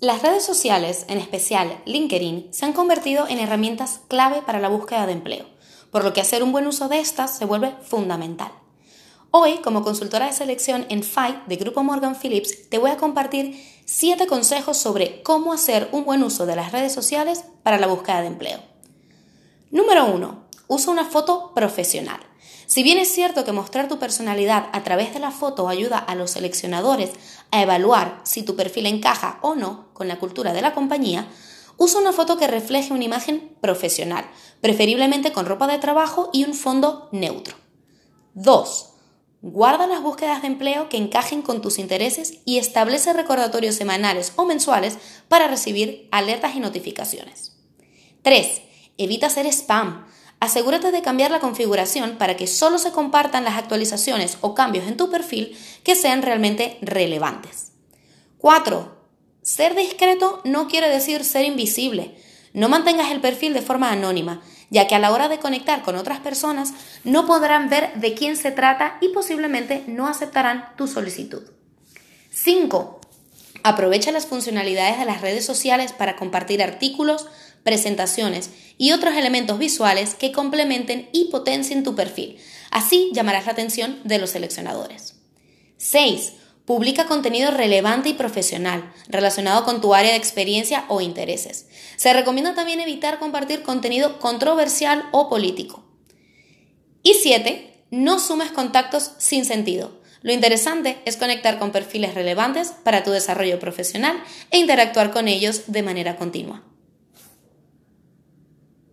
Las redes sociales, en especial LinkedIn, se han convertido en herramientas clave para la búsqueda de empleo, por lo que hacer un buen uso de estas se vuelve fundamental. Hoy, como consultora de selección en FI de Grupo Morgan Phillips, te voy a compartir 7 consejos sobre cómo hacer un buen uso de las redes sociales para la búsqueda de empleo. Número 1. Usa una foto profesional. Si bien es cierto que mostrar tu personalidad a través de la foto ayuda a los seleccionadores a evaluar si tu perfil encaja o no con la cultura de la compañía, usa una foto que refleje una imagen profesional, preferiblemente con ropa de trabajo y un fondo neutro. 2. Guarda las búsquedas de empleo que encajen con tus intereses y establece recordatorios semanales o mensuales para recibir alertas y notificaciones. 3. Evita hacer spam. Asegúrate de cambiar la configuración para que solo se compartan las actualizaciones o cambios en tu perfil que sean realmente relevantes. 4. Ser discreto no quiere decir ser invisible. No mantengas el perfil de forma anónima, ya que a la hora de conectar con otras personas no podrán ver de quién se trata y posiblemente no aceptarán tu solicitud. 5. Aprovecha las funcionalidades de las redes sociales para compartir artículos, presentaciones y otros elementos visuales que complementen y potencien tu perfil. Así llamarás la atención de los seleccionadores. 6. Publica contenido relevante y profesional relacionado con tu área de experiencia o intereses. Se recomienda también evitar compartir contenido controversial o político. Y 7. No sumes contactos sin sentido. Lo interesante es conectar con perfiles relevantes para tu desarrollo profesional e interactuar con ellos de manera continua.